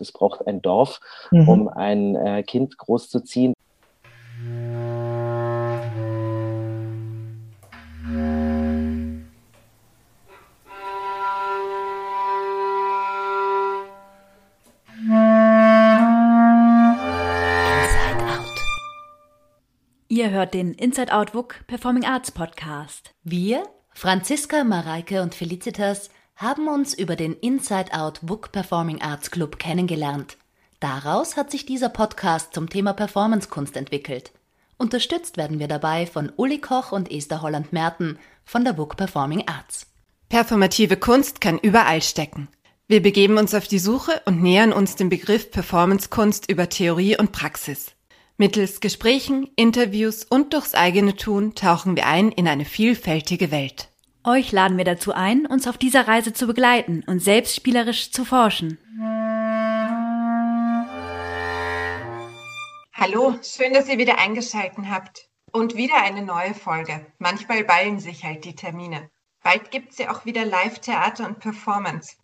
es braucht ein Dorf, mhm. um ein äh, Kind großzuziehen. Ihr hört den Inside Out WUK Performing Arts Podcast. Wir, Franziska, Mareike und Felicitas, haben uns über den Inside Out WUK Performing Arts Club kennengelernt. Daraus hat sich dieser Podcast zum Thema Performancekunst entwickelt. Unterstützt werden wir dabei von Uli Koch und Esther Holland-Merten von der WUK Performing Arts. Performative Kunst kann überall stecken. Wir begeben uns auf die Suche und nähern uns dem Begriff Performancekunst über Theorie und Praxis. Mittels Gesprächen, Interviews und durchs eigene Tun tauchen wir ein in eine vielfältige Welt. Euch laden wir dazu ein, uns auf dieser Reise zu begleiten und selbst spielerisch zu forschen. Hallo, schön, dass ihr wieder eingeschaltet habt. Und wieder eine neue Folge. Manchmal ballen sich halt die Termine. Bald gibt es ja auch wieder Live-Theater und Performance.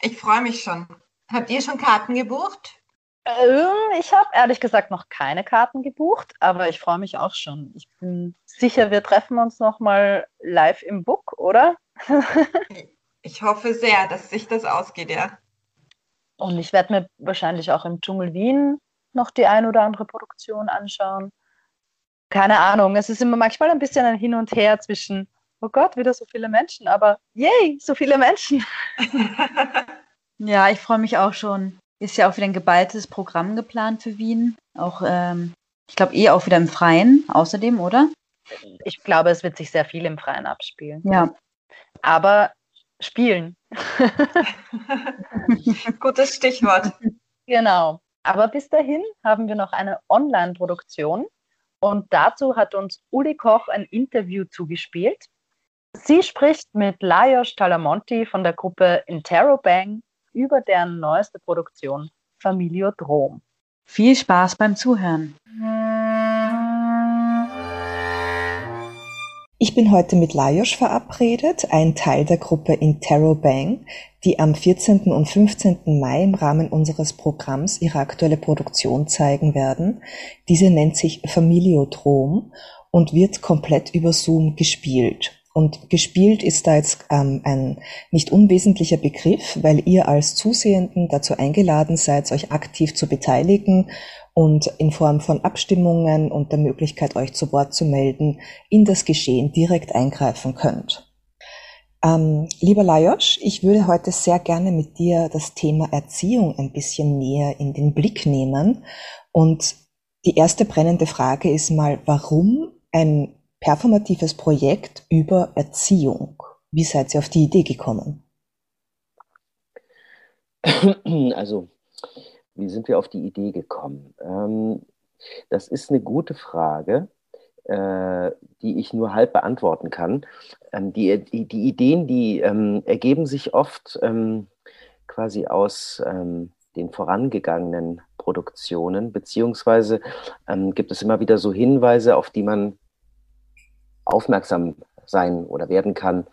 Ich freue mich schon. Habt ihr schon Karten gebucht? Ähm, ich habe ehrlich gesagt noch keine Karten gebucht, aber ich freue mich auch schon. Ich bin sicher, wir treffen uns noch mal live im Book, oder? ich hoffe sehr, dass sich das ausgeht, ja. Und ich werde mir wahrscheinlich auch im Dschungel Wien noch die ein oder andere Produktion anschauen. Keine Ahnung, es ist immer manchmal ein bisschen ein Hin und Her zwischen, oh Gott, wieder so viele Menschen, aber yay, so viele Menschen. ja, ich freue mich auch schon. Ist ja auch wieder ein geballtes Programm geplant für Wien. Auch, ähm, ich glaube, eh auch wieder im Freien außerdem, oder? Ich glaube, es wird sich sehr viel im Freien abspielen. Ja. Aber spielen. Gutes Stichwort. Genau. Aber bis dahin haben wir noch eine Online-Produktion und dazu hat uns Uli Koch ein Interview zugespielt. Sie spricht mit Lajos Talamonti von der Gruppe Interrobang über deren neueste Produktion Familiodrom. Viel Spaß beim Zuhören. Ich bin heute mit Lajos verabredet, ein Teil der Gruppe Interrobang, die am 14. und 15. Mai im Rahmen unseres Programms ihre aktuelle Produktion zeigen werden. Diese nennt sich Familiodrom und wird komplett über Zoom gespielt. Und gespielt ist da jetzt ähm, ein nicht unwesentlicher Begriff, weil ihr als Zusehenden dazu eingeladen seid, euch aktiv zu beteiligen und in Form von Abstimmungen und der Möglichkeit, euch zu Wort zu melden, in das Geschehen direkt eingreifen könnt. Ähm, lieber Lajos, ich würde heute sehr gerne mit dir das Thema Erziehung ein bisschen näher in den Blick nehmen. Und die erste brennende Frage ist mal, warum ein performatives Projekt über Erziehung. Wie seid ihr auf die Idee gekommen? Also, wie sind wir auf die Idee gekommen? Ähm, das ist eine gute Frage, äh, die ich nur halb beantworten kann. Ähm, die, die, die, Ideen, die ähm, ergeben sich oft quasi aus den vorangegangenen Produktionen, beziehungsweise gibt es immer wieder so Hinweise, auf die man aufmerksam sein oder werden kann,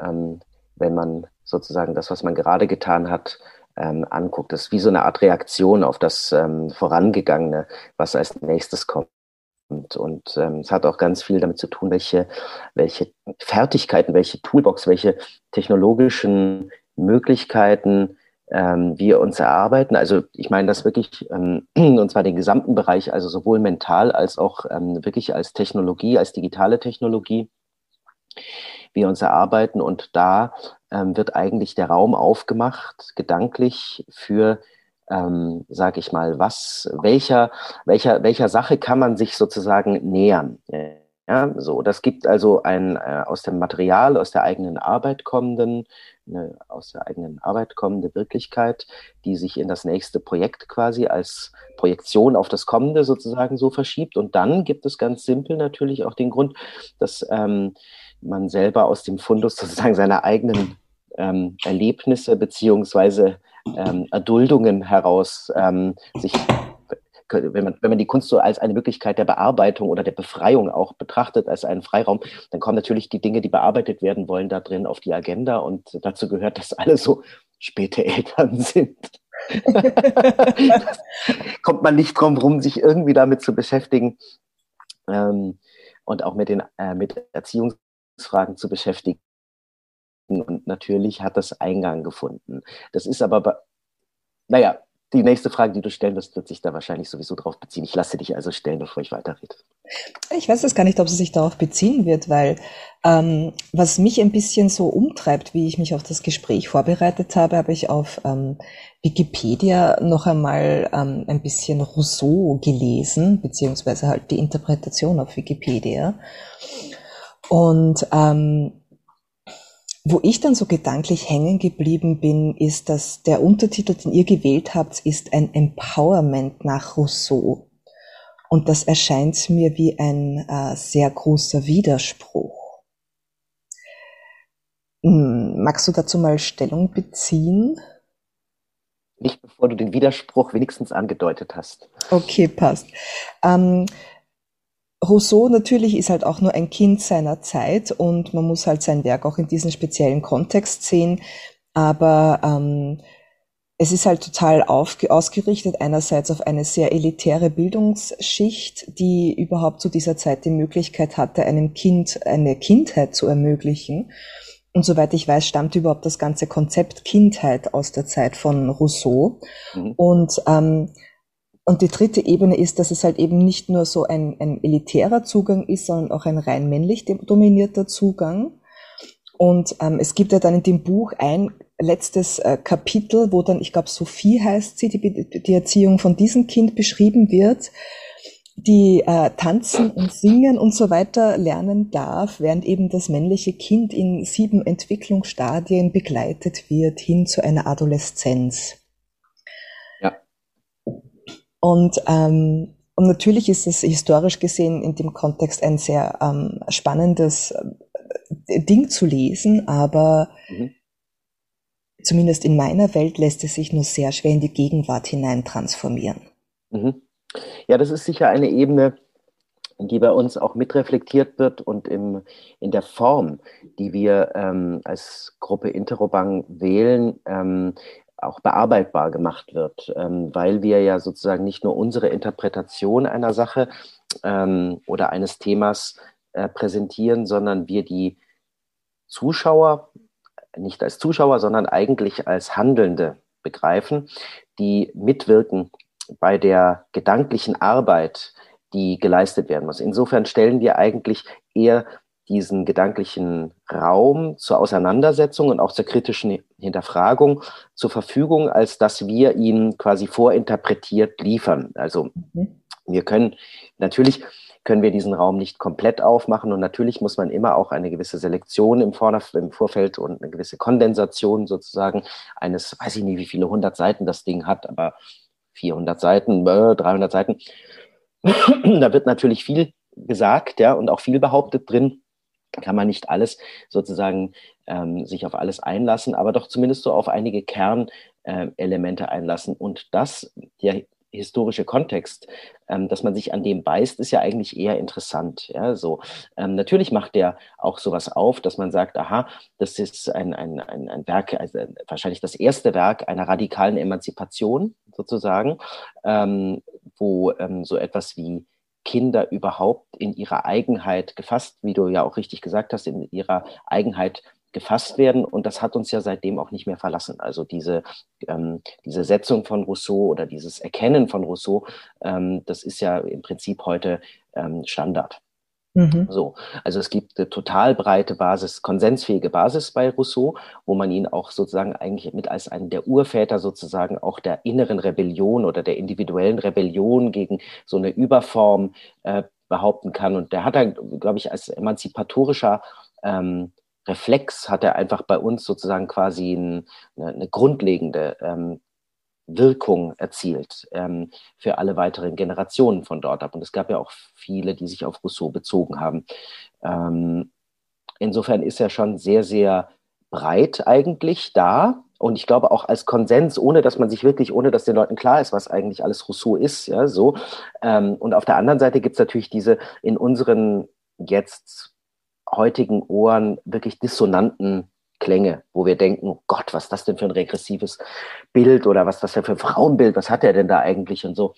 ähm, wenn man sozusagen das, was man gerade getan hat, ähm, anguckt. Das ist wie so eine Art Reaktion auf das ähm, Vorangegangene, was als nächstes kommt. Und, und ähm, es hat auch ganz viel damit zu tun, welche, welche Fertigkeiten, welche Toolbox, welche technologischen Möglichkeiten ähm, wir uns erarbeiten. Also ich meine das wirklich, ähm, und zwar den gesamten Bereich, also sowohl mental als auch ähm, wirklich als Technologie, als digitale Technologie, wir uns erarbeiten. Und da ähm, wird eigentlich der Raum aufgemacht, gedanklich für ähm, sage ich mal, was, welcher, welcher, welcher Sache kann man sich sozusagen nähern? Ja, so, das gibt also ein äh, aus dem Material, aus der eigenen Arbeit kommenden, eine aus der eigenen Arbeit kommende Wirklichkeit, die sich in das nächste Projekt quasi als Projektion auf das kommende sozusagen so verschiebt. Und dann gibt es ganz simpel natürlich auch den Grund, dass ähm, man selber aus dem Fundus sozusagen seiner eigenen ähm, Erlebnisse beziehungsweise ähm, Erduldungen heraus ähm, sich wenn man, wenn man die Kunst so als eine Möglichkeit der Bearbeitung oder der Befreiung auch betrachtet, als einen Freiraum, dann kommen natürlich die Dinge, die bearbeitet werden wollen, da drin auf die Agenda. Und dazu gehört, dass alle so späte Eltern sind. kommt man nicht drum rum, sich irgendwie damit zu beschäftigen ähm, und auch mit den äh, mit Erziehungsfragen zu beschäftigen. Und natürlich hat das Eingang gefunden. Das ist aber, naja, die nächste Frage, die du stellen wirst, wird sich da wahrscheinlich sowieso drauf beziehen. Ich lasse dich also stellen, bevor ich weiterrede. Ich weiß es gar nicht, ob sie sich darauf beziehen wird, weil ähm, was mich ein bisschen so umtreibt, wie ich mich auf das Gespräch vorbereitet habe, habe ich auf ähm, Wikipedia noch einmal ähm, ein bisschen Rousseau gelesen, beziehungsweise halt die Interpretation auf Wikipedia. Und ähm, wo ich dann so gedanklich hängen geblieben bin, ist, dass der Untertitel, den ihr gewählt habt, ist ein Empowerment nach Rousseau. Und das erscheint mir wie ein äh, sehr großer Widerspruch. Hm, magst du dazu mal Stellung beziehen? Nicht bevor du den Widerspruch wenigstens angedeutet hast. Okay, passt. Ähm, Rousseau natürlich ist halt auch nur ein Kind seiner Zeit und man muss halt sein Werk auch in diesem speziellen Kontext sehen. Aber ähm, es ist halt total ausgerichtet einerseits auf eine sehr elitäre Bildungsschicht, die überhaupt zu dieser Zeit die Möglichkeit hatte, einem Kind eine Kindheit zu ermöglichen. Und soweit ich weiß, stammt überhaupt das ganze Konzept Kindheit aus der Zeit von Rousseau. Mhm. Und ähm, und die dritte Ebene ist, dass es halt eben nicht nur so ein, ein elitärer Zugang ist, sondern auch ein rein männlich dominierter Zugang. Und ähm, es gibt ja dann in dem Buch ein letztes äh, Kapitel, wo dann, ich glaube, Sophie heißt sie, die, die Erziehung von diesem Kind beschrieben wird, die äh, tanzen und singen und so weiter lernen darf, während eben das männliche Kind in sieben Entwicklungsstadien begleitet wird hin zu einer Adoleszenz. Und, ähm, und natürlich ist es historisch gesehen in dem Kontext ein sehr ähm, spannendes äh, Ding zu lesen, aber mhm. zumindest in meiner Welt lässt es sich nur sehr schwer in die Gegenwart hinein transformieren. Mhm. Ja, das ist sicher eine Ebene, die bei uns auch mitreflektiert wird und im, in der Form, die wir ähm, als Gruppe Interrobang wählen, ähm, auch bearbeitbar gemacht wird, ähm, weil wir ja sozusagen nicht nur unsere Interpretation einer Sache ähm, oder eines Themas äh, präsentieren, sondern wir die Zuschauer nicht als Zuschauer, sondern eigentlich als Handelnde begreifen, die mitwirken bei der gedanklichen Arbeit, die geleistet werden muss. Insofern stellen wir eigentlich eher diesen gedanklichen Raum zur Auseinandersetzung und auch zur kritischen Hinterfragung zur Verfügung, als dass wir ihn quasi vorinterpretiert liefern. Also mhm. wir können natürlich können wir diesen Raum nicht komplett aufmachen und natürlich muss man immer auch eine gewisse Selektion im, Vorderf im Vorfeld und eine gewisse Kondensation sozusagen eines, weiß ich nicht, wie viele hundert Seiten das Ding hat, aber 400 Seiten, 300 Seiten. da wird natürlich viel gesagt, ja, und auch viel behauptet drin kann man nicht alles sozusagen ähm, sich auf alles einlassen, aber doch zumindest so auf einige Kernelemente äh, einlassen. Und das, der historische Kontext, ähm, dass man sich an dem beißt, ist ja eigentlich eher interessant. Ja, so ähm, natürlich macht der auch sowas auf, dass man sagt, aha, das ist ein, ein, ein, ein Werk, also wahrscheinlich das erste Werk einer radikalen Emanzipation sozusagen, ähm, wo ähm, so etwas wie Kinder überhaupt in ihrer Eigenheit gefasst, wie du ja auch richtig gesagt hast, in ihrer Eigenheit gefasst werden. Und das hat uns ja seitdem auch nicht mehr verlassen. Also diese, ähm, diese Setzung von Rousseau oder dieses Erkennen von Rousseau, ähm, das ist ja im Prinzip heute ähm, Standard. Mhm. So, also es gibt eine total breite Basis, konsensfähige Basis bei Rousseau, wo man ihn auch sozusagen eigentlich mit als einen der Urväter sozusagen auch der inneren Rebellion oder der individuellen Rebellion gegen so eine Überform äh, behaupten kann. Und der hat dann, glaube ich, als emanzipatorischer ähm, Reflex hat er einfach bei uns sozusagen quasi ein, eine, eine grundlegende ähm, Wirkung erzielt ähm, für alle weiteren Generationen von dort ab. Und es gab ja auch viele, die sich auf Rousseau bezogen haben. Ähm, insofern ist er schon sehr, sehr breit eigentlich da. Und ich glaube auch als Konsens, ohne dass man sich wirklich, ohne dass den Leuten klar ist, was eigentlich alles Rousseau ist, ja, so. Ähm, und auf der anderen Seite gibt es natürlich diese in unseren jetzt heutigen Ohren wirklich dissonanten Klänge, wo wir denken, oh Gott, was ist das denn für ein regressives Bild oder was ist das denn für ein Frauenbild, was hat er denn da eigentlich und so.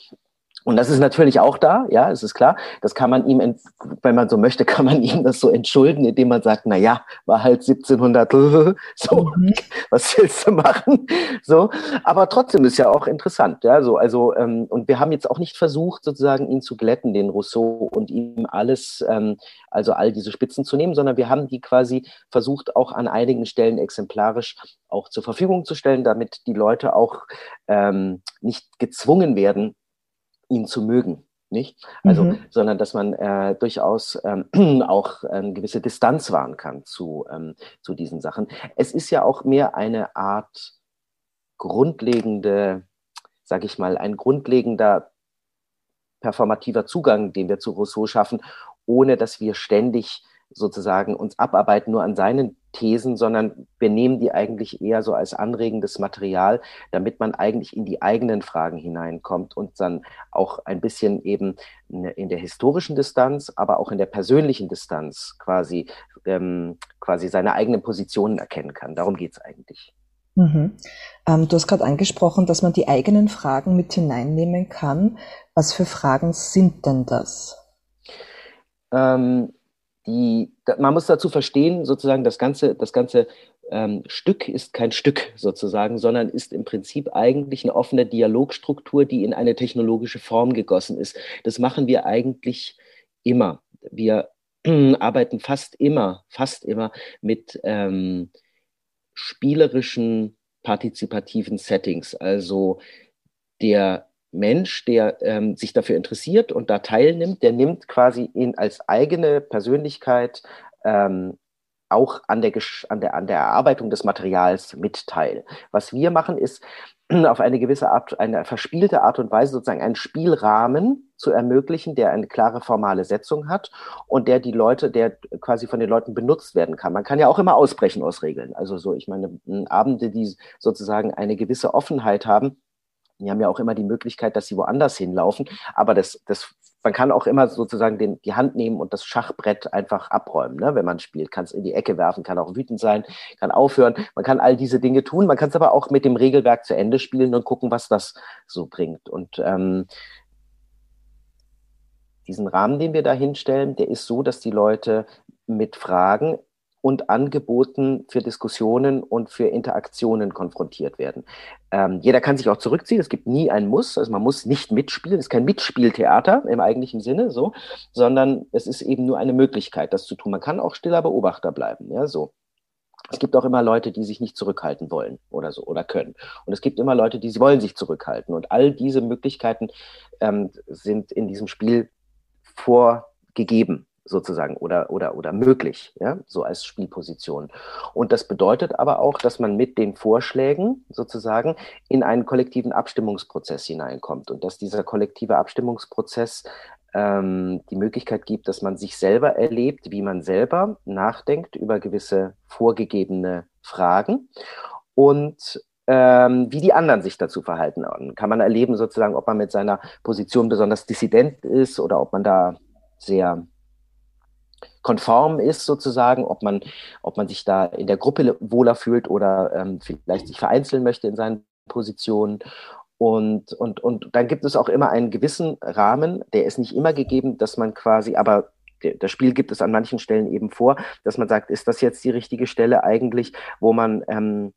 Und das ist natürlich auch da, ja, es ist klar. Das kann man ihm, wenn man so möchte, kann man ihm das so entschulden, indem man sagt, na ja, war halt 1700, so, mhm. was willst du machen? So, aber trotzdem ist ja auch interessant, ja, so, also, ähm, und wir haben jetzt auch nicht versucht, sozusagen ihn zu glätten, den Rousseau, und ihm alles, ähm, also all diese Spitzen zu nehmen, sondern wir haben die quasi versucht, auch an einigen Stellen exemplarisch auch zur Verfügung zu stellen, damit die Leute auch ähm, nicht gezwungen werden, ihn zu mögen. Nicht? Also, mhm. sondern dass man äh, durchaus ähm, auch eine gewisse Distanz wahren kann zu, ähm, zu diesen Sachen. Es ist ja auch mehr eine Art grundlegende, sag ich mal, ein grundlegender performativer Zugang, den wir zu Rousseau schaffen, ohne dass wir ständig sozusagen uns abarbeiten nur an seinen Thesen, sondern wir nehmen die eigentlich eher so als anregendes Material, damit man eigentlich in die eigenen Fragen hineinkommt und dann auch ein bisschen eben in der historischen Distanz, aber auch in der persönlichen Distanz quasi, ähm, quasi seine eigenen Positionen erkennen kann. Darum geht es eigentlich. Mhm. Ähm, du hast gerade angesprochen, dass man die eigenen Fragen mit hineinnehmen kann. Was für Fragen sind denn das? Ähm, die, man muss dazu verstehen, sozusagen, das ganze, das ganze ähm, Stück ist kein Stück sozusagen, sondern ist im Prinzip eigentlich eine offene Dialogstruktur, die in eine technologische Form gegossen ist. Das machen wir eigentlich immer. Wir arbeiten fast immer, fast immer mit ähm, spielerischen, partizipativen Settings. Also der Mensch, der ähm, sich dafür interessiert und da teilnimmt, der nimmt quasi ihn als eigene Persönlichkeit ähm, auch an der, an, der, an der Erarbeitung des Materials mit teil. Was wir machen, ist auf eine gewisse Art, eine verspielte Art und Weise sozusagen einen Spielrahmen zu ermöglichen, der eine klare formale Setzung hat und der die Leute, der quasi von den Leuten benutzt werden kann. Man kann ja auch immer ausbrechen aus Regeln. Also so, ich meine, Abende, die sozusagen eine gewisse Offenheit haben, die haben ja auch immer die Möglichkeit, dass sie woanders hinlaufen. Aber das, das, man kann auch immer sozusagen den, die Hand nehmen und das Schachbrett einfach abräumen, ne? wenn man spielt. Kann es in die Ecke werfen, kann auch wütend sein, kann aufhören. Man kann all diese Dinge tun. Man kann es aber auch mit dem Regelwerk zu Ende spielen und gucken, was das so bringt. Und ähm, diesen Rahmen, den wir da hinstellen, der ist so, dass die Leute mit Fragen und Angeboten für Diskussionen und für Interaktionen konfrontiert werden. Ähm, jeder kann sich auch zurückziehen, es gibt nie ein Muss, also man muss nicht mitspielen, es ist kein Mitspieltheater im eigentlichen Sinne, so, sondern es ist eben nur eine Möglichkeit, das zu tun. Man kann auch stiller Beobachter bleiben, ja, so. Es gibt auch immer Leute, die sich nicht zurückhalten wollen oder so oder können. Und es gibt immer Leute, die wollen sich zurückhalten. Und all diese Möglichkeiten ähm, sind in diesem Spiel vorgegeben sozusagen oder, oder, oder möglich, ja, so als Spielposition. Und das bedeutet aber auch, dass man mit den Vorschlägen sozusagen in einen kollektiven Abstimmungsprozess hineinkommt und dass dieser kollektive Abstimmungsprozess ähm, die Möglichkeit gibt, dass man sich selber erlebt, wie man selber nachdenkt über gewisse vorgegebene Fragen und ähm, wie die anderen sich dazu verhalten. Kann man erleben sozusagen, ob man mit seiner Position besonders dissident ist oder ob man da sehr konform ist sozusagen, ob man, ob man sich da in der Gruppe wohler fühlt oder ähm, vielleicht sich vereinzeln möchte in seinen Positionen. Und, und, und dann gibt es auch immer einen gewissen Rahmen, der ist nicht immer gegeben, dass man quasi, aber das Spiel gibt es an manchen Stellen eben vor, dass man sagt, ist das jetzt die richtige Stelle eigentlich, wo man ähm,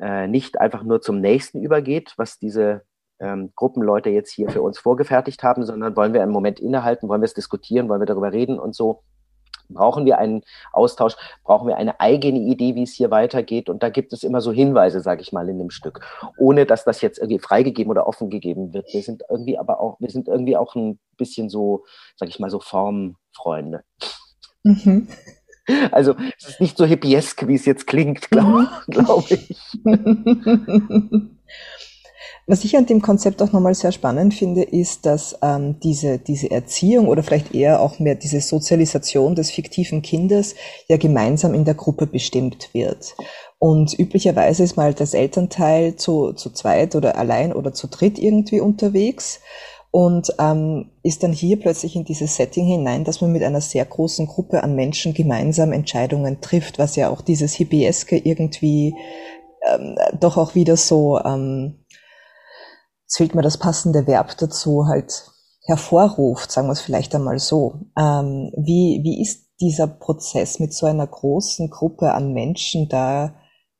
äh, nicht einfach nur zum nächsten übergeht, was diese ähm, Gruppenleute jetzt hier für uns vorgefertigt haben, sondern wollen wir einen Moment innehalten, wollen wir es diskutieren, wollen wir darüber reden und so. Brauchen wir einen Austausch? Brauchen wir eine eigene Idee, wie es hier weitergeht? Und da gibt es immer so Hinweise, sage ich mal, in dem Stück, ohne dass das jetzt irgendwie freigegeben oder offen gegeben wird. Wir sind irgendwie aber auch, wir sind irgendwie auch ein bisschen so, sage ich mal, so Formfreunde. Mhm. Also es ist nicht so hippiesk, wie es jetzt klingt, glaube glaub ich. Was ich an dem Konzept auch nochmal sehr spannend finde, ist, dass ähm, diese, diese Erziehung oder vielleicht eher auch mehr diese Sozialisation des fiktiven Kindes ja gemeinsam in der Gruppe bestimmt wird. Und üblicherweise ist mal das Elternteil zu, zu zweit oder allein oder zu dritt irgendwie unterwegs. und ähm, ist dann hier plötzlich in dieses Setting hinein, dass man mit einer sehr großen Gruppe an Menschen gemeinsam Entscheidungen trifft, was ja auch dieses Hippieske irgendwie ähm, doch auch wieder so, ähm, es fehlt mir das passende Verb dazu, halt hervorruft, sagen wir es vielleicht einmal so. Ähm, wie, wie ist dieser Prozess mit so einer großen Gruppe an Menschen da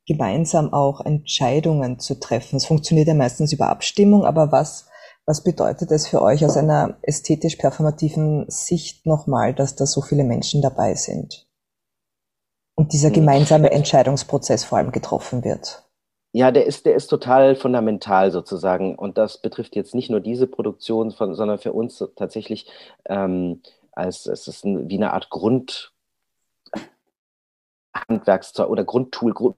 gemeinsam auch Entscheidungen zu treffen? Es funktioniert ja meistens über Abstimmung, aber was, was bedeutet es für euch aus einer ästhetisch performativen Sicht nochmal, dass da so viele Menschen dabei sind? Und dieser hm. gemeinsame Entscheidungsprozess vor allem getroffen wird? Ja, der ist, der ist total fundamental sozusagen. Und das betrifft jetzt nicht nur diese Produktion, von, sondern für uns tatsächlich ähm, als es ist ein, wie eine Art Grundhandwerkszeug oder Grundtool, Grund,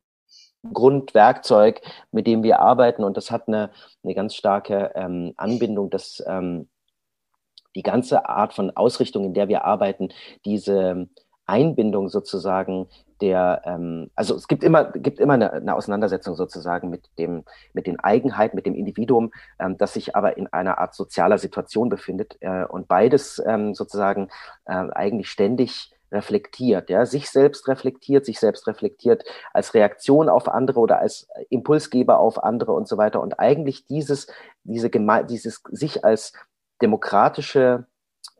Grundwerkzeug, mit dem wir arbeiten. Und das hat eine, eine ganz starke ähm, Anbindung, dass ähm, die ganze Art von Ausrichtung, in der wir arbeiten, diese Einbindung sozusagen der, ähm, also es gibt immer, gibt immer eine, eine, Auseinandersetzung sozusagen mit dem, mit den Eigenheiten, mit dem Individuum, ähm, das sich aber in einer Art sozialer Situation befindet äh, und beides ähm, sozusagen äh, eigentlich ständig reflektiert, ja, sich selbst reflektiert, sich selbst reflektiert als Reaktion auf andere oder als Impulsgeber auf andere und so weiter. Und eigentlich dieses, diese Geme dieses sich als demokratische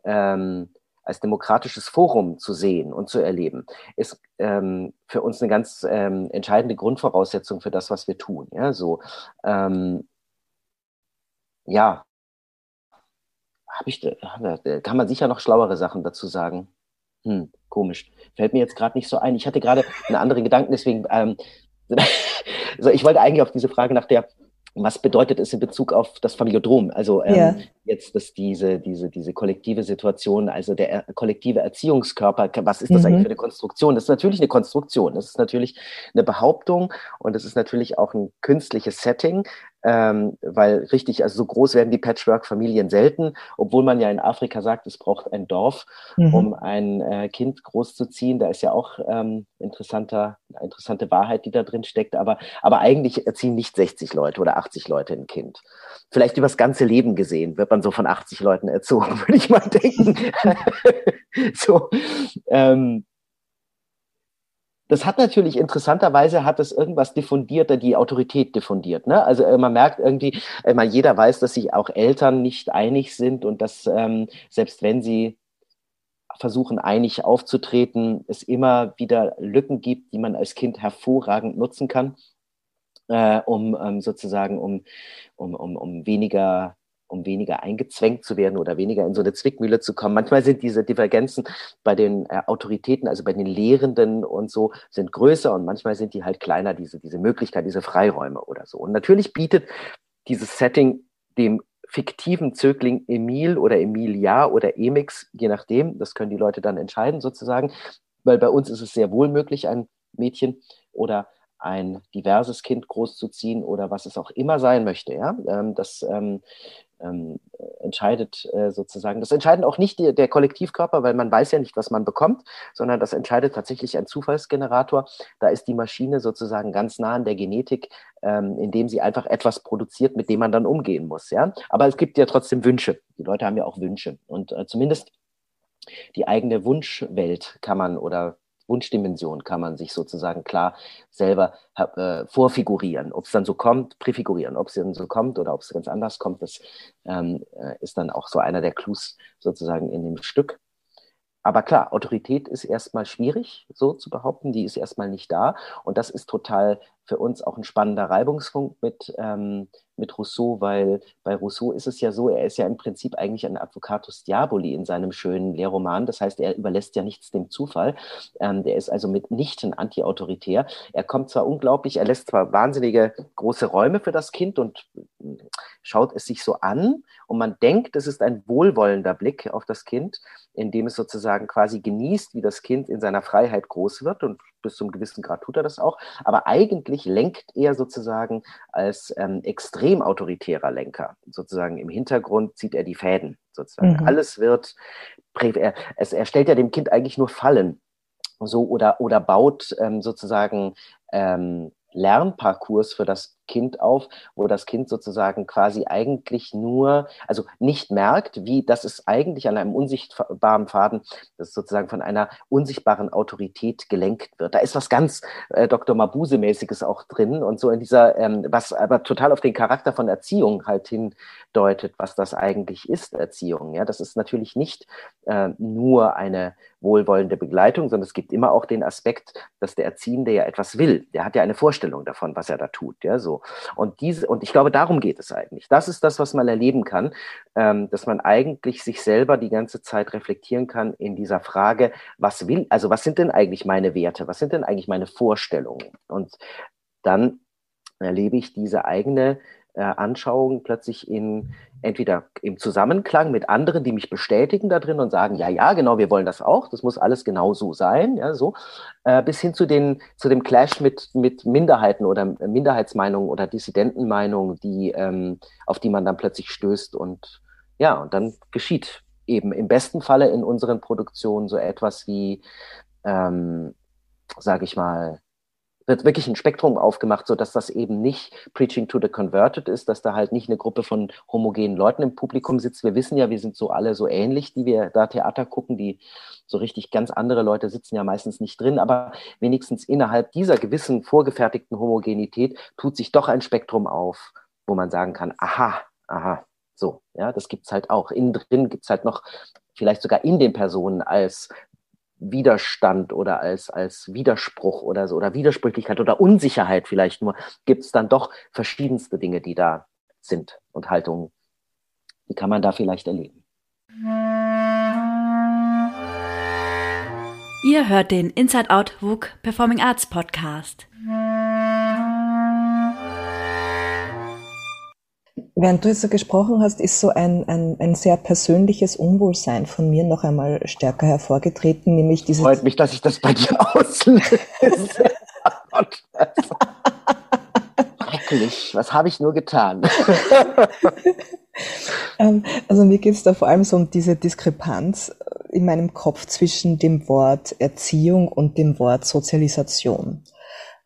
ähm, als demokratisches Forum zu sehen und zu erleben, ist ähm, für uns eine ganz ähm, entscheidende Grundvoraussetzung für das, was wir tun. Ja, so, ähm, ja, habe ich, kann man sicher noch schlauere Sachen dazu sagen. Hm, komisch. Fällt mir jetzt gerade nicht so ein. Ich hatte gerade einen anderen Gedanken, deswegen, also ich wollte eigentlich auf diese Frage nach der was bedeutet es in Bezug auf das Familiodrom? Also ähm, ja. jetzt dass diese, diese, diese kollektive Situation, also der er, kollektive Erziehungskörper, was ist das mhm. eigentlich für eine Konstruktion? Das ist natürlich eine Konstruktion, das ist natürlich eine Behauptung und es ist natürlich auch ein künstliches Setting, ähm, weil richtig, also so groß werden die Patchwork-Familien selten, obwohl man ja in Afrika sagt, es braucht ein Dorf, mhm. um ein äh, Kind großzuziehen. Da ist ja auch ähm, interessanter, interessante Wahrheit, die da drin steckt. Aber, aber eigentlich erziehen nicht 60 Leute oder 80 Leute ein Kind. Vielleicht übers ganze Leben gesehen wird man so von 80 Leuten erzogen, würde ich mal denken. so, ähm, das hat natürlich interessanterweise hat es irgendwas diffundiert, die Autorität diffundiert. Ne? Also äh, man merkt irgendwie, äh, jeder weiß, dass sich auch Eltern nicht einig sind und dass ähm, selbst wenn sie versuchen einig aufzutreten, es immer wieder Lücken gibt, die man als Kind hervorragend nutzen kann, äh, um ähm, sozusagen um, um, um, um weniger um weniger eingezwängt zu werden oder weniger in so eine Zwickmühle zu kommen. Manchmal sind diese Divergenzen bei den äh, Autoritäten, also bei den Lehrenden und so, sind größer und manchmal sind die halt kleiner, diese, diese Möglichkeit, diese Freiräume oder so. Und natürlich bietet dieses Setting dem fiktiven Zögling Emil oder Emilia oder Emix, je nachdem, das können die Leute dann entscheiden sozusagen, weil bei uns ist es sehr wohl möglich, ein Mädchen oder ein diverses Kind großzuziehen oder was es auch immer sein möchte. Ja? Ähm, das ähm, entscheidet äh, sozusagen, das entscheidet auch nicht die, der Kollektivkörper, weil man weiß ja nicht, was man bekommt, sondern das entscheidet tatsächlich ein Zufallsgenerator. Da ist die Maschine sozusagen ganz nah an der Genetik, ähm, indem sie einfach etwas produziert, mit dem man dann umgehen muss. Ja? Aber es gibt ja trotzdem Wünsche. Die Leute haben ja auch Wünsche. Und äh, zumindest die eigene Wunschwelt kann man oder Wunschdimension kann man sich sozusagen klar selber äh, vorfigurieren. Ob es dann so kommt, präfigurieren. Ob es dann so kommt oder ob es ganz anders kommt, das ähm, äh, ist dann auch so einer der Clues sozusagen in dem Stück. Aber klar, Autorität ist erstmal schwierig, so zu behaupten, die ist erstmal nicht da. Und das ist total für uns auch ein spannender Reibungspunkt mit, ähm, mit Rousseau, weil bei Rousseau ist es ja so, er ist ja im Prinzip eigentlich ein Advocatus Diaboli in seinem schönen Lehrroman. Das heißt, er überlässt ja nichts dem Zufall. Ähm, der ist also mitnichten anti-autoritär. Er kommt zwar unglaublich, er lässt zwar wahnsinnige große Räume für das Kind und äh, schaut es sich so an und man denkt, es ist ein wohlwollender Blick auf das Kind, in dem es sozusagen quasi genießt, wie das Kind in seiner Freiheit groß wird und bis zum gewissen Grad tut er das auch. Aber eigentlich lenkt er sozusagen als ähm, extrem autoritärer Lenker. Sozusagen im Hintergrund zieht er die Fäden. Sozusagen mhm. alles wird, er, es, er stellt ja dem Kind eigentlich nur Fallen. So oder, oder baut ähm, sozusagen ähm, Lernparcours für das Kind auf, wo das Kind sozusagen quasi eigentlich nur, also nicht merkt, wie das ist eigentlich an einem unsichtbaren Faden, das sozusagen von einer unsichtbaren Autorität gelenkt wird. Da ist was ganz äh, Dr. Mabuse-mäßiges auch drin und so in dieser, ähm, was aber total auf den Charakter von Erziehung halt hindeutet, was das eigentlich ist, Erziehung. Ja, das ist natürlich nicht äh, nur eine wohlwollende Begleitung, sondern es gibt immer auch den Aspekt, dass der Erziehende ja etwas will. Der hat ja eine Vorstellung davon, was er da tut. Ja, Und diese, und ich glaube, darum geht es eigentlich. Das ist das, was man erleben kann, ähm, dass man eigentlich sich selber die ganze Zeit reflektieren kann in dieser Frage, was will, also was sind denn eigentlich meine Werte? Was sind denn eigentlich meine Vorstellungen? Und dann erlebe ich diese eigene äh, Anschauung plötzlich in entweder im Zusammenklang mit anderen, die mich bestätigen da drin und sagen, ja, ja, genau, wir wollen das auch, das muss alles genau so sein, ja, so, äh, bis hin zu den, zu dem Clash mit, mit Minderheiten oder Minderheitsmeinungen oder Dissidentenmeinungen, die, ähm, auf die man dann plötzlich stößt und ja, und dann geschieht eben im besten Falle in unseren Produktionen so etwas wie, ähm, sage ich mal, wird wirklich ein Spektrum aufgemacht, so dass das eben nicht Preaching to the Converted ist, dass da halt nicht eine Gruppe von homogenen Leuten im Publikum sitzt. Wir wissen ja, wir sind so alle so ähnlich, die wir da Theater gucken, die so richtig ganz andere Leute sitzen ja meistens nicht drin, aber wenigstens innerhalb dieser gewissen vorgefertigten Homogenität tut sich doch ein Spektrum auf, wo man sagen kann, aha, aha, so, ja, das gibt's halt auch. Innen drin gibt's halt noch vielleicht sogar in den Personen als Widerstand oder als, als Widerspruch oder so oder Widersprüchlichkeit oder Unsicherheit vielleicht nur, gibt es dann doch verschiedenste Dinge, die da sind und Haltungen. Die kann man da vielleicht erleben. Ihr hört den Inside Out WUK Performing Arts Podcast. Während du jetzt so gesprochen hast, ist so ein, ein, ein sehr persönliches Unwohlsein von mir noch einmal stärker hervorgetreten, nämlich diese. Freut mich, dass ich das bei dir auslöse. Schrecklich. Was habe ich nur getan? Ähm, also mir geht es da vor allem so um diese Diskrepanz in meinem Kopf zwischen dem Wort Erziehung und dem Wort Sozialisation.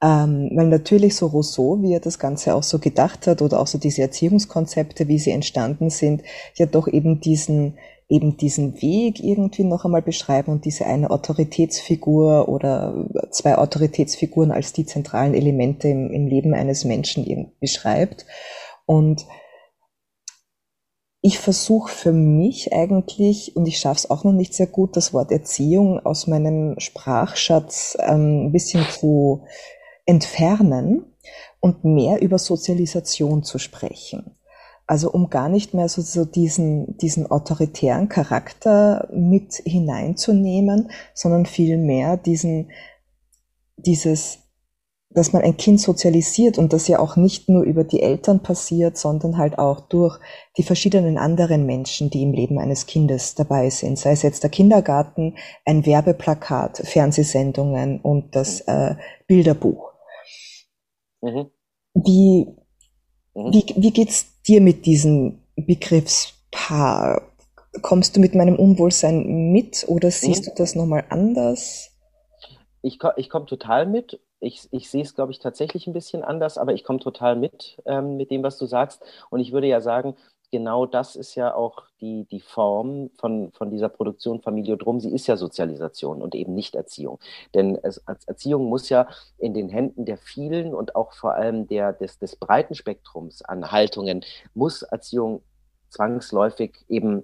Ähm, weil natürlich so Rousseau, wie er das Ganze auch so gedacht hat, oder auch so diese Erziehungskonzepte, wie sie entstanden sind, ja doch eben diesen eben diesen Weg irgendwie noch einmal beschreiben und diese eine Autoritätsfigur oder zwei Autoritätsfiguren als die zentralen Elemente im, im Leben eines Menschen beschreibt. Und ich versuche für mich eigentlich, und ich schaffe es auch noch nicht sehr gut, das Wort Erziehung aus meinem Sprachschatz ähm, ein bisschen zu entfernen und mehr über Sozialisation zu sprechen. Also um gar nicht mehr so, so diesen, diesen autoritären Charakter mit hineinzunehmen, sondern vielmehr diesen, dieses, dass man ein Kind sozialisiert und das ja auch nicht nur über die Eltern passiert, sondern halt auch durch die verschiedenen anderen Menschen, die im Leben eines Kindes dabei sind. Sei es jetzt der Kindergarten, ein Werbeplakat, Fernsehsendungen und das äh, Bilderbuch. Mhm. Wie, mhm. wie, wie geht's dir mit diesem Begriffspaar? Kommst du mit meinem Unwohlsein mit oder siehst mhm. du das nochmal anders? Ich, ich komme total mit. Ich, ich sehe es, glaube ich, tatsächlich ein bisschen anders, aber ich komme total mit ähm, mit dem, was du sagst. Und ich würde ja sagen, genau das ist ja auch die, die Form von, von dieser Produktion Familie Drum. Sie ist ja Sozialisation und eben nicht Erziehung. Denn es, Erziehung muss ja in den Händen der vielen und auch vor allem der, des, des breiten Spektrums an Haltungen, muss Erziehung zwangsläufig eben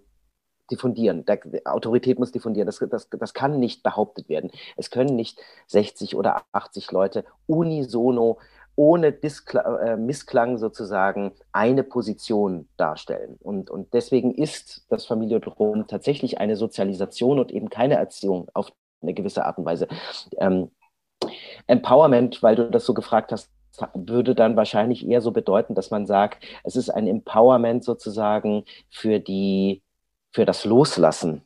diffundieren. Der, Autorität muss diffundieren. Das, das, das kann nicht behauptet werden. Es können nicht 60 oder 80 Leute unisono ohne Diskla äh, Missklang sozusagen eine Position darstellen. Und, und deswegen ist das Familiodrom tatsächlich eine Sozialisation und eben keine Erziehung auf eine gewisse Art und Weise. Ähm, Empowerment, weil du das so gefragt hast, würde dann wahrscheinlich eher so bedeuten, dass man sagt, es ist ein Empowerment sozusagen für die, für das Loslassen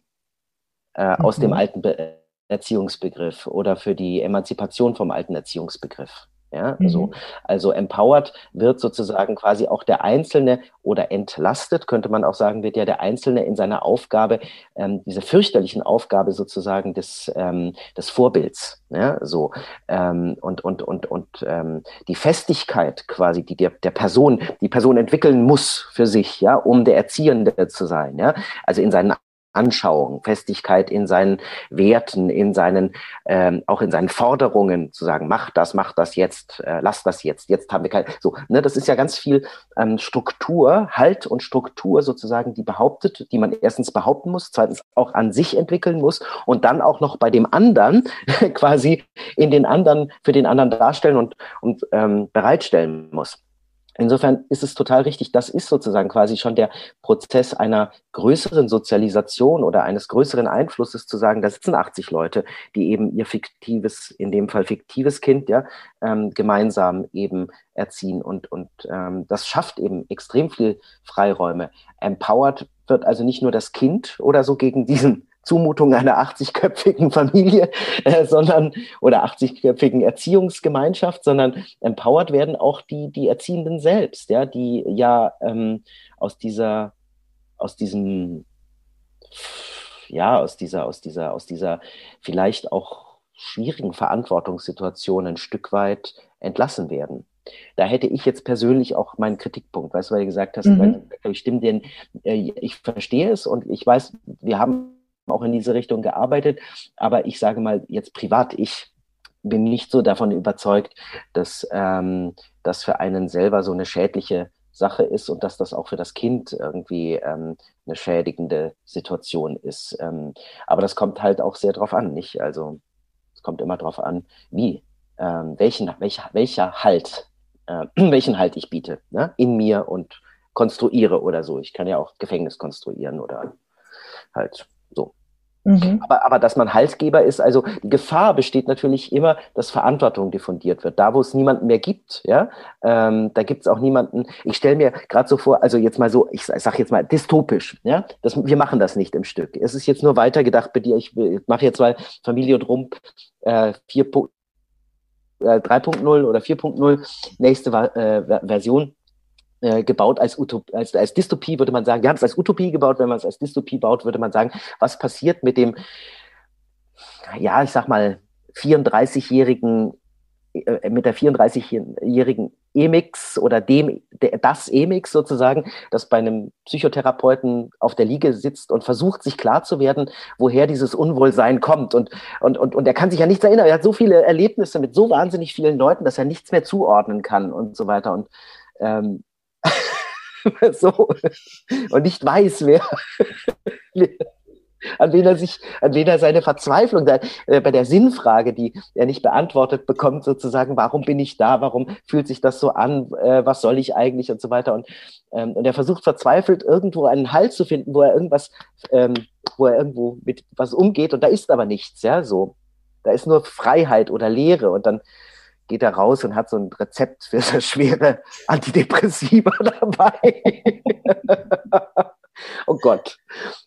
äh, aus dem mhm. alten Be Erziehungsbegriff oder für die Emanzipation vom alten Erziehungsbegriff. Ja, mhm. so. Also empowered wird sozusagen quasi auch der Einzelne oder entlastet, könnte man auch sagen, wird ja der Einzelne in seiner Aufgabe, ähm, diese fürchterlichen Aufgabe sozusagen des, ähm, des Vorbilds. Ja, so. Ähm, und und, und, und ähm, die Festigkeit quasi, die der, der Person, die Person entwickeln muss für sich, ja, um der Erziehende zu sein. Ja, also in seinen Anschauung, Festigkeit in seinen Werten, in seinen, ähm, auch in seinen Forderungen, zu sagen, mach das, mach das jetzt, äh, lass das jetzt, jetzt haben wir kein, so, ne, das ist ja ganz viel ähm, Struktur, Halt und Struktur sozusagen, die behauptet, die man erstens behaupten muss, zweitens auch an sich entwickeln muss und dann auch noch bei dem anderen quasi in den anderen, für den anderen darstellen und, und ähm, bereitstellen muss. Insofern ist es total richtig, das ist sozusagen quasi schon der Prozess einer größeren Sozialisation oder eines größeren Einflusses zu sagen, da sitzen 80 Leute, die eben ihr fiktives, in dem Fall fiktives Kind, ja, ähm, gemeinsam eben erziehen und, und ähm, das schafft eben extrem viel Freiräume. Empowered wird also nicht nur das Kind oder so gegen diesen Zumutung einer 80-köpfigen Familie, äh, sondern oder 80-köpfigen Erziehungsgemeinschaft, sondern empowered werden auch die, die Erziehenden selbst, ja, die ja ähm, aus dieser, aus diesem, ja, aus dieser, aus dieser, aus dieser vielleicht auch schwierigen Verantwortungssituation ein Stück weit entlassen werden. Da hätte ich jetzt persönlich auch meinen Kritikpunkt, weißt du, weil du gesagt hast, mhm. ich stimme dir, äh, ich verstehe es und ich weiß, wir haben auch in diese Richtung gearbeitet. Aber ich sage mal jetzt privat, ich bin nicht so davon überzeugt, dass ähm, das für einen selber so eine schädliche Sache ist und dass das auch für das Kind irgendwie ähm, eine schädigende Situation ist. Ähm, aber das kommt halt auch sehr drauf an, nicht? Also es kommt immer drauf an, wie, ähm, welchen, welcher, welcher Halt, äh, welchen Halt ich biete, ne? in mir und konstruiere oder so. Ich kann ja auch Gefängnis konstruieren oder halt so. Mhm. Aber, aber dass man Halsgeber ist, also die Gefahr besteht natürlich immer, dass Verantwortung diffundiert wird. Da, wo es niemanden mehr gibt, ja, ähm, da gibt es auch niemanden. Ich stelle mir gerade so vor, also jetzt mal so, ich sage jetzt mal dystopisch, ja, das, wir machen das nicht im Stück. Es ist jetzt nur weitergedacht bei dir. Ich, ich mache jetzt mal Familie und Rump äh, 4. Äh, 3.0 oder 4.0, nächste äh, Version äh, gebaut als, Utop als, als Dystopie, würde man sagen. Wir haben es als Utopie gebaut. Wenn man es als Dystopie baut, würde man sagen, was passiert mit dem, ja, ich sag mal, 34-jährigen, äh, mit der 34-jährigen Emix oder dem, das Emix sozusagen, das bei einem Psychotherapeuten auf der Liege sitzt und versucht, sich klar zu werden, woher dieses Unwohlsein kommt. Und, und, und, und er kann sich ja nichts erinnern. Er hat so viele Erlebnisse mit so wahnsinnig vielen Leuten, dass er nichts mehr zuordnen kann und so weiter. Und ähm, so und nicht weiß, wer, an wen er sich, an wen er seine Verzweiflung da, äh, bei der Sinnfrage, die er nicht beantwortet bekommt, sozusagen, warum bin ich da, warum fühlt sich das so an, äh, was soll ich eigentlich und so weiter. Und, ähm, und er versucht verzweifelt irgendwo einen Halt zu finden, wo er irgendwas, ähm, wo er irgendwo mit was umgeht und da ist aber nichts, ja, so. Da ist nur Freiheit oder Leere und dann geht er raus und hat so ein Rezept für so schwere Antidepressiva dabei. oh Gott,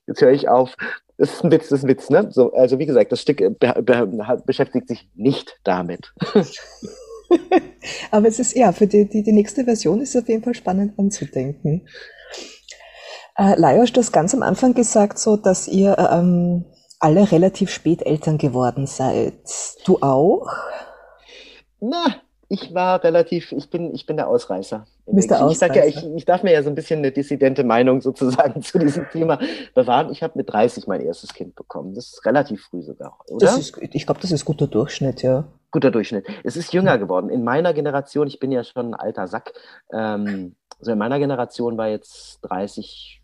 jetzt höre ich auf. Das ist ein Witz, das ist ein Witz, ne? So, also wie gesagt, das Stück be be beschäftigt sich nicht damit. Aber es ist ja, für die, die, die nächste Version ist auf jeden Fall spannend anzudenken. Äh, Lajos, du hast ganz am Anfang gesagt, so, dass ihr ähm, alle relativ spät Eltern geworden seid. Du auch? Na, ich war relativ, ich bin, ich bin der Ausreißer. Bist der ich, Ausreißer. Ja, ich, ich darf mir ja so ein bisschen eine dissidente Meinung sozusagen zu diesem Thema bewahren. Ich habe mit 30 mein erstes Kind bekommen. Das ist relativ früh sogar, oder? Ist, ich glaube, das ist guter Durchschnitt, ja. Guter Durchschnitt. Es ist jünger geworden. In meiner Generation, ich bin ja schon ein alter Sack, ähm, also in meiner Generation war jetzt 30,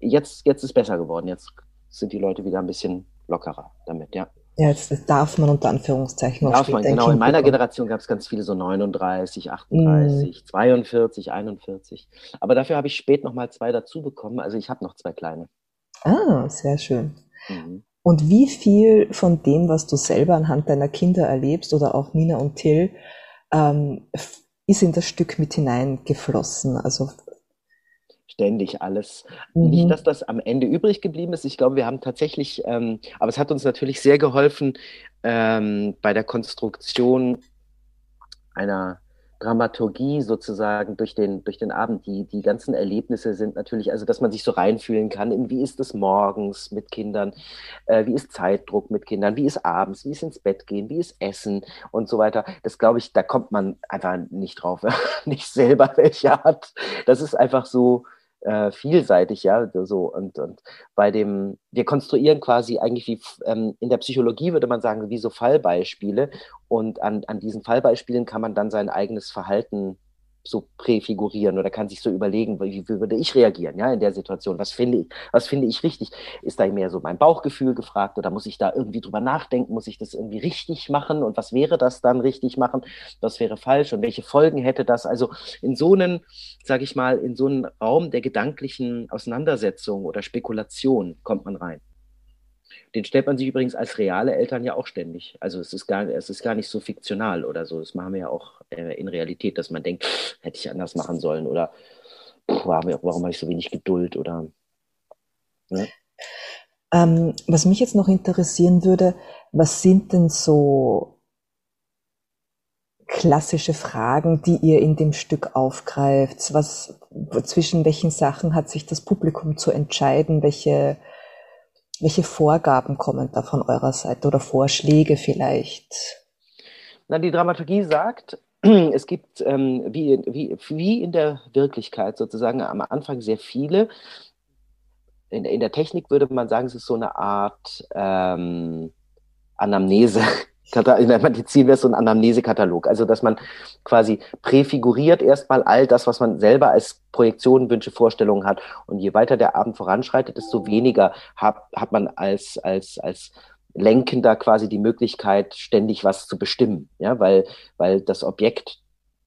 jetzt, jetzt ist besser geworden. Jetzt sind die Leute wieder ein bisschen lockerer damit, ja. Ja, jetzt darf man unter Anführungszeichen darf man, Genau, in meiner Generation gab es ganz viele so 39, 38, mm. 42, 41. Aber dafür habe ich spät nochmal zwei dazu bekommen. Also ich habe noch zwei kleine. Ah, sehr schön. Mhm. Und wie viel von dem, was du selber anhand deiner Kinder erlebst oder auch Nina und Till, ähm, ist in das Stück mit hineingeflossen? Also ständig alles. Mhm. Nicht, dass das am Ende übrig geblieben ist. Ich glaube, wir haben tatsächlich, ähm, aber es hat uns natürlich sehr geholfen ähm, bei der Konstruktion einer Dramaturgie sozusagen durch den, durch den Abend. Die, die ganzen Erlebnisse sind natürlich, also dass man sich so reinfühlen kann, in wie ist es morgens mit Kindern, äh, wie ist Zeitdruck mit Kindern, wie ist abends, wie ist ins Bett gehen, wie ist Essen und so weiter. Das glaube ich, da kommt man einfach nicht drauf, nicht selber welche hat. Das ist einfach so, äh, vielseitig, ja, so und, und bei dem, wir konstruieren quasi eigentlich wie ähm, in der Psychologie würde man sagen, wie so Fallbeispiele. Und an, an diesen Fallbeispielen kann man dann sein eigenes Verhalten so präfigurieren oder kann sich so überlegen, wie, wie, würde ich reagieren, ja, in der Situation? Was finde ich, was finde ich richtig? Ist da mehr so mein Bauchgefühl gefragt oder muss ich da irgendwie drüber nachdenken? Muss ich das irgendwie richtig machen? Und was wäre das dann richtig machen? Was wäre falsch? Und welche Folgen hätte das? Also in so einen, sage ich mal, in so einen Raum der gedanklichen Auseinandersetzung oder Spekulation kommt man rein. Den stellt man sich übrigens als reale Eltern ja auch ständig. Also es ist gar, es ist gar nicht so fiktional oder so. Das machen wir ja auch äh, in Realität, dass man denkt, hätte ich anders machen sollen oder warum, habe ich so wenig Geduld oder. Ne? Ähm, was mich jetzt noch interessieren würde, was sind denn so klassische Fragen, die ihr in dem Stück aufgreift? Was, zwischen welchen Sachen hat sich das Publikum zu entscheiden? Welche welche Vorgaben kommen da von eurer Seite oder Vorschläge vielleicht? Na, die Dramaturgie sagt, es gibt ähm, wie, wie, wie in der Wirklichkeit sozusagen am Anfang sehr viele. In, in der Technik würde man sagen, es ist so eine Art ähm, Anamnese Medizin wäre es so ein Anamnesekatalog. Also, dass man quasi präfiguriert erstmal all das, was man selber als Projektionen, Wünsche, Vorstellungen hat. Und je weiter der Abend voranschreitet, desto weniger hat, hat man als, als, als Lenkender quasi die Möglichkeit, ständig was zu bestimmen. Ja, weil, weil das Objekt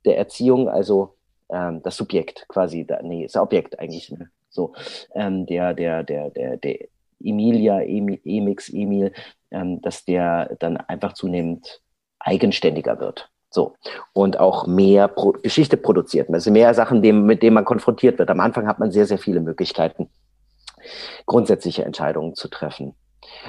der Erziehung, also ähm, das Subjekt quasi, da, nee, ist Objekt eigentlich, ne? so, ähm, der, der, der, der, der Emilia, Emix, Emil, ähm, dass der dann einfach zunehmend eigenständiger wird. So. Und auch mehr Pro Geschichte produziert. Also mehr Sachen, dem, mit denen man konfrontiert wird. Am Anfang hat man sehr, sehr viele Möglichkeiten, grundsätzliche Entscheidungen zu treffen.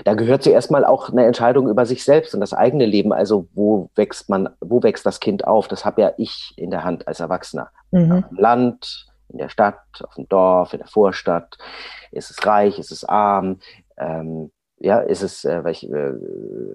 Da gehört zuerst mal auch eine Entscheidung über sich selbst und das eigene Leben. Also wo wächst man, wo wächst das Kind auf? Das habe ja ich in der Hand als Erwachsener. Mhm. Land, in der Stadt, auf dem Dorf, in der Vorstadt. Ist es reich, ist es arm? Ähm, ja, ist es, äh, welche, äh,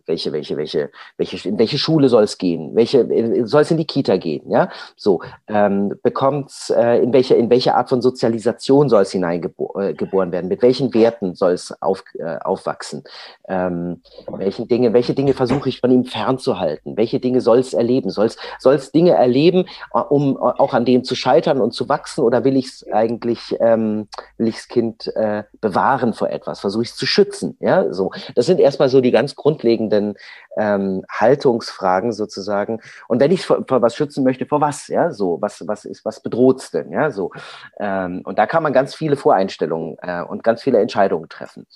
welche, welche, welche, welche, in welche Schule soll es gehen? Welche, soll es in die Kita gehen? Ja, so, ähm, bekommt äh, in welche, in welche Art von Sozialisation soll es hineingeboren äh, werden? Mit welchen Werten soll es auf, äh, aufwachsen? Ähm, welchen Dinge, welche Dinge versuche ich von ihm fernzuhalten? Welche Dinge soll es erleben? Soll es, es Dinge erleben, äh, um auch an denen zu scheitern und zu wachsen? Oder will ich es eigentlich, ähm, will ich das Kind äh, bewahren vor etwas? Versuche ich es zu schützen? Ja, so, das sind erstmal so die ganz grundlegenden ähm, Haltungsfragen sozusagen. Und wenn ich vor, vor, was schützen möchte, vor was? Ja, so was was ist was bedroht's denn? Ja, so. Ähm, und da kann man ganz viele Voreinstellungen äh, und ganz viele Entscheidungen treffen.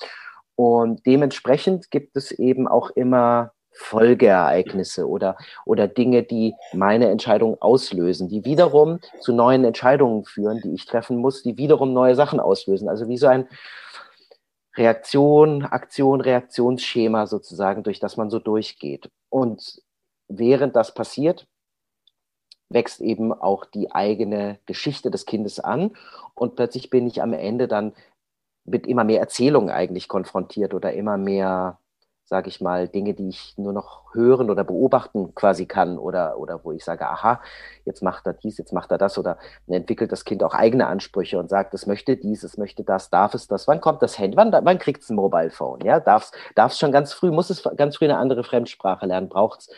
Und dementsprechend gibt es eben auch immer Folgeereignisse oder, oder Dinge, die meine Entscheidung auslösen, die wiederum zu neuen Entscheidungen führen, die ich treffen muss, die wiederum neue Sachen auslösen. Also wie so ein, Reaktion, Aktion, Reaktionsschema sozusagen, durch das man so durchgeht. Und während das passiert, wächst eben auch die eigene Geschichte des Kindes an und plötzlich bin ich am Ende dann mit immer mehr Erzählungen eigentlich konfrontiert oder immer mehr sage ich mal, Dinge, die ich nur noch hören oder beobachten quasi kann oder, oder wo ich sage, aha, jetzt macht er dies, jetzt macht er das oder entwickelt das Kind auch eigene Ansprüche und sagt, es möchte dies, es möchte das, darf es das, wann kommt das Handy, wann, wann kriegt es ein Mobile Phone, ja, darf es schon ganz früh, muss es ganz früh eine andere Fremdsprache lernen, braucht es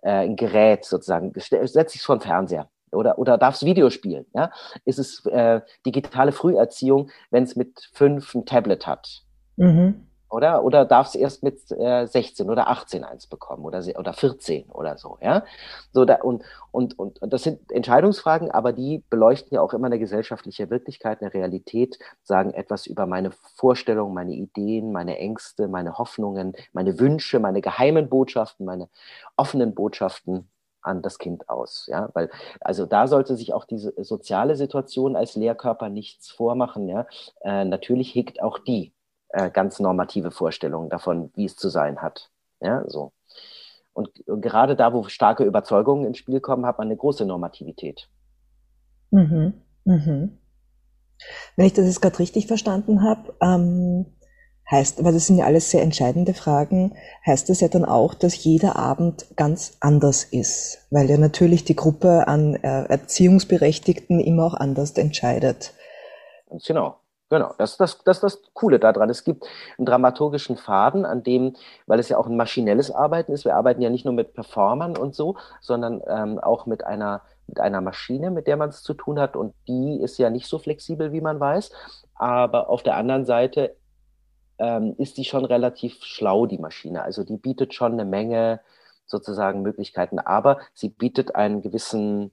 äh, ein Gerät sozusagen, setzt sich vor den Fernseher, oder, oder darf es Videospielen? Ja? Ist es äh, digitale Früherziehung, wenn es mit fünf ein Tablet hat? Mhm oder? Oder darf es erst mit äh, 16 oder 18 eins bekommen oder, oder 14 oder so, ja? So da, und, und, und, und das sind Entscheidungsfragen, aber die beleuchten ja auch immer eine gesellschaftliche Wirklichkeit, eine Realität, sagen etwas über meine Vorstellungen, meine Ideen, meine Ängste, meine Hoffnungen, meine Wünsche, meine geheimen Botschaften, meine offenen Botschaften an das Kind aus. Ja, weil, also da sollte sich auch diese soziale Situation als Lehrkörper nichts vormachen. Ja, äh, natürlich hegt auch die äh, ganz normative Vorstellungen davon, wie es zu sein hat. Ja, so. Und, gerade da, wo starke Überzeugungen ins Spiel kommen, hat man eine große Normativität. Mhm. Mhm. Wenn ich das jetzt gerade richtig verstanden habe, ähm, heißt, weil das sind ja alles sehr entscheidende Fragen, heißt das ja dann auch, dass jeder Abend ganz anders ist, weil ja natürlich die Gruppe an äh, Erziehungsberechtigten immer auch anders entscheidet. Ganz genau. Genau, das ist das, das, das Coole daran. Es gibt einen dramaturgischen Faden, an dem, weil es ja auch ein maschinelles Arbeiten ist, wir arbeiten ja nicht nur mit Performern und so, sondern ähm, auch mit einer, mit einer Maschine, mit der man es zu tun hat. Und die ist ja nicht so flexibel, wie man weiß. Aber auf der anderen Seite ähm, ist die schon relativ schlau, die Maschine. Also die bietet schon eine Menge sozusagen Möglichkeiten, aber sie bietet einen gewissen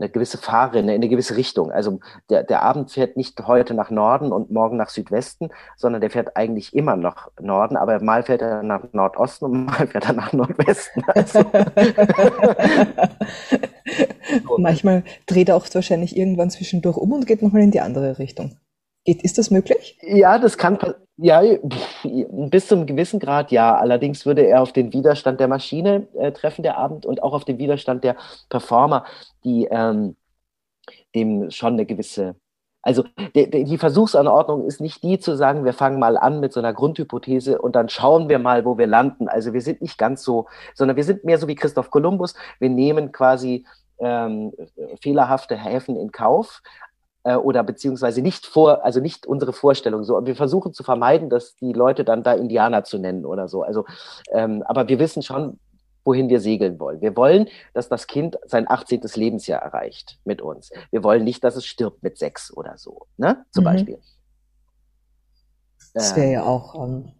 eine gewisse Fahrrinne, in eine gewisse Richtung. Also der, der Abend fährt nicht heute nach Norden und morgen nach Südwesten, sondern der fährt eigentlich immer nach Norden, aber mal fährt er nach Nordosten und mal fährt er nach Nordwesten. Also. Manchmal dreht er auch wahrscheinlich irgendwann zwischendurch um und geht nochmal in die andere Richtung. Geht, ist das möglich? Ja, das kann ja bis zum gewissen Grad ja. Allerdings würde er auf den Widerstand der Maschine äh, treffen der Abend und auch auf den Widerstand der Performer, die ähm, dem schon eine gewisse also die, die Versuchsanordnung ist nicht die zu sagen, wir fangen mal an mit so einer Grundhypothese und dann schauen wir mal, wo wir landen. Also wir sind nicht ganz so, sondern wir sind mehr so wie Christoph Kolumbus. Wir nehmen quasi ähm, fehlerhafte Häfen in Kauf, äh, oder beziehungsweise nicht vor, also nicht unsere Vorstellung so. Wir versuchen zu vermeiden, dass die Leute dann da Indianer zu nennen oder so. Also, ähm, aber wir wissen schon, wohin wir segeln wollen. Wir wollen, dass das Kind sein 18. Lebensjahr erreicht mit uns. Wir wollen nicht, dass es stirbt mit sechs oder so, ne? Zum mhm. Beispiel. Das wäre ja auch ähm,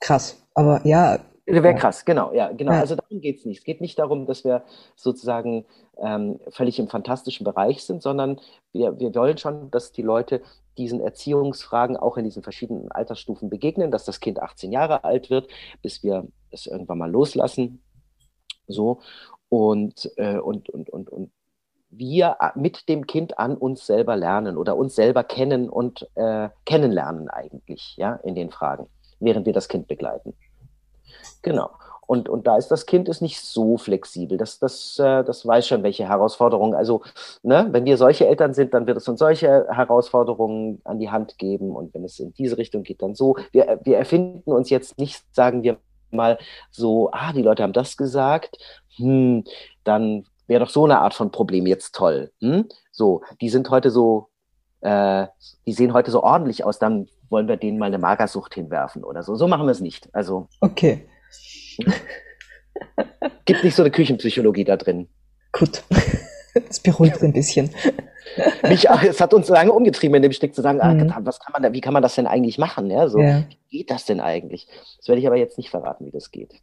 krass. Aber ja, Wäre krass, genau, ja, genau. Also darum geht es nicht. Es geht nicht darum, dass wir sozusagen ähm, völlig im fantastischen Bereich sind, sondern wir, wir wollen schon, dass die Leute diesen Erziehungsfragen auch in diesen verschiedenen Altersstufen begegnen, dass das Kind 18 Jahre alt wird, bis wir es irgendwann mal loslassen. So. Und, äh, und, und, und, und wir mit dem Kind an uns selber lernen oder uns selber kennen und äh, kennenlernen eigentlich, ja, in den Fragen, während wir das Kind begleiten. Genau. Und, und da ist das Kind ist nicht so flexibel. Das, das, äh, das weiß schon, welche Herausforderungen. Also, ne, wenn wir solche Eltern sind, dann wird es uns solche Herausforderungen an die Hand geben. Und wenn es in diese Richtung geht, dann so. Wir, wir erfinden uns jetzt nicht, sagen wir mal, so, ah, die Leute haben das gesagt, hm, dann wäre doch so eine Art von Problem jetzt toll. Hm? So, die sind heute so, äh, die sehen heute so ordentlich aus, dann wollen wir denen mal eine Magersucht hinwerfen oder so. So machen wir es nicht. Also. Okay. Gibt nicht so eine Küchenpsychologie da drin. Gut. Das beruhigt ein bisschen. Mich, es hat uns lange umgetrieben, in dem Stück zu sagen, ah, mhm. was kann man da, wie kann man das denn eigentlich machen? Ja, so, ja. Wie geht das denn eigentlich? Das werde ich aber jetzt nicht verraten, wie das geht.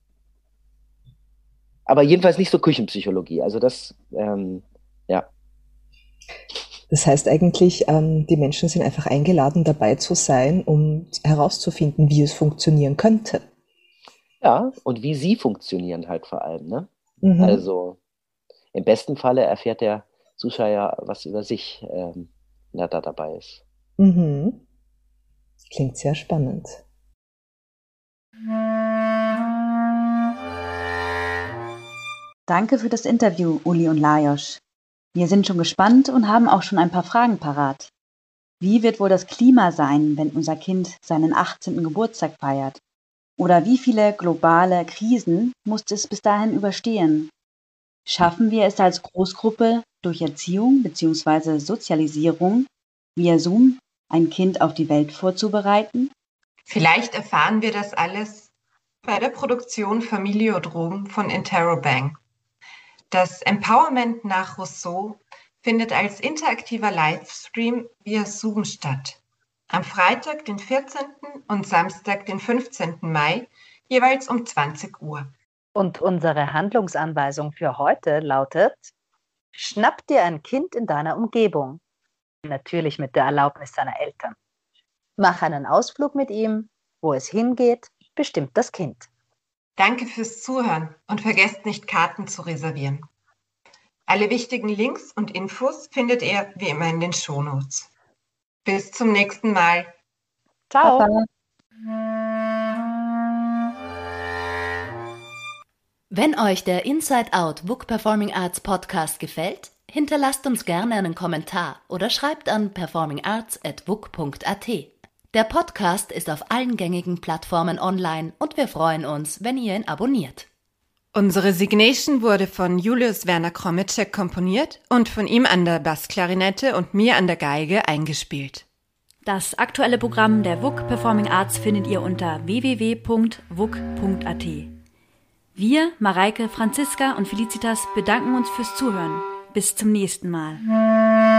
Aber jedenfalls nicht so Küchenpsychologie. Also das, ähm, ja. Das heißt eigentlich, ähm, die Menschen sind einfach eingeladen, dabei zu sein, um herauszufinden, wie es funktionieren könnte. Ja, und wie sie funktionieren halt vor allem. Ne? Mhm. Also im besten Falle erfährt der Zuschauer ja was über sich, ähm, wenn er da dabei ist. Mhm. Klingt sehr spannend. Danke für das Interview, Uli und Lajos. Wir sind schon gespannt und haben auch schon ein paar Fragen parat. Wie wird wohl das Klima sein, wenn unser Kind seinen 18. Geburtstag feiert? Oder wie viele globale Krisen muss es bis dahin überstehen? Schaffen wir es als Großgruppe durch Erziehung bzw. Sozialisierung via Zoom ein Kind auf die Welt vorzubereiten? Vielleicht erfahren wir das alles bei der Produktion Familiodrom von Interrobang. Das Empowerment nach Rousseau findet als interaktiver Livestream via Zoom statt am Freitag, den 14. und Samstag, den 15. Mai, jeweils um 20 Uhr. Und unsere Handlungsanweisung für heute lautet, schnapp dir ein Kind in deiner Umgebung, natürlich mit der Erlaubnis seiner Eltern. Mach einen Ausflug mit ihm, wo es hingeht, bestimmt das Kind. Danke fürs Zuhören und vergesst nicht, Karten zu reservieren. Alle wichtigen Links und Infos findet ihr wie immer in den Shownotes. Bis zum nächsten Mal. Ciao. Wenn euch der Inside Out Book Performing Arts Podcast gefällt, hinterlasst uns gerne einen Kommentar oder schreibt an performingarts.book.at. Der Podcast ist auf allen gängigen Plattformen online und wir freuen uns, wenn ihr ihn abonniert. Unsere Signation wurde von Julius Werner Kromitschek komponiert und von ihm an der Bassklarinette und mir an der Geige eingespielt. Das aktuelle Programm der WUK Performing Arts findet ihr unter www.wuk.at. Wir, Mareike, Franziska und Felicitas bedanken uns fürs Zuhören. Bis zum nächsten Mal.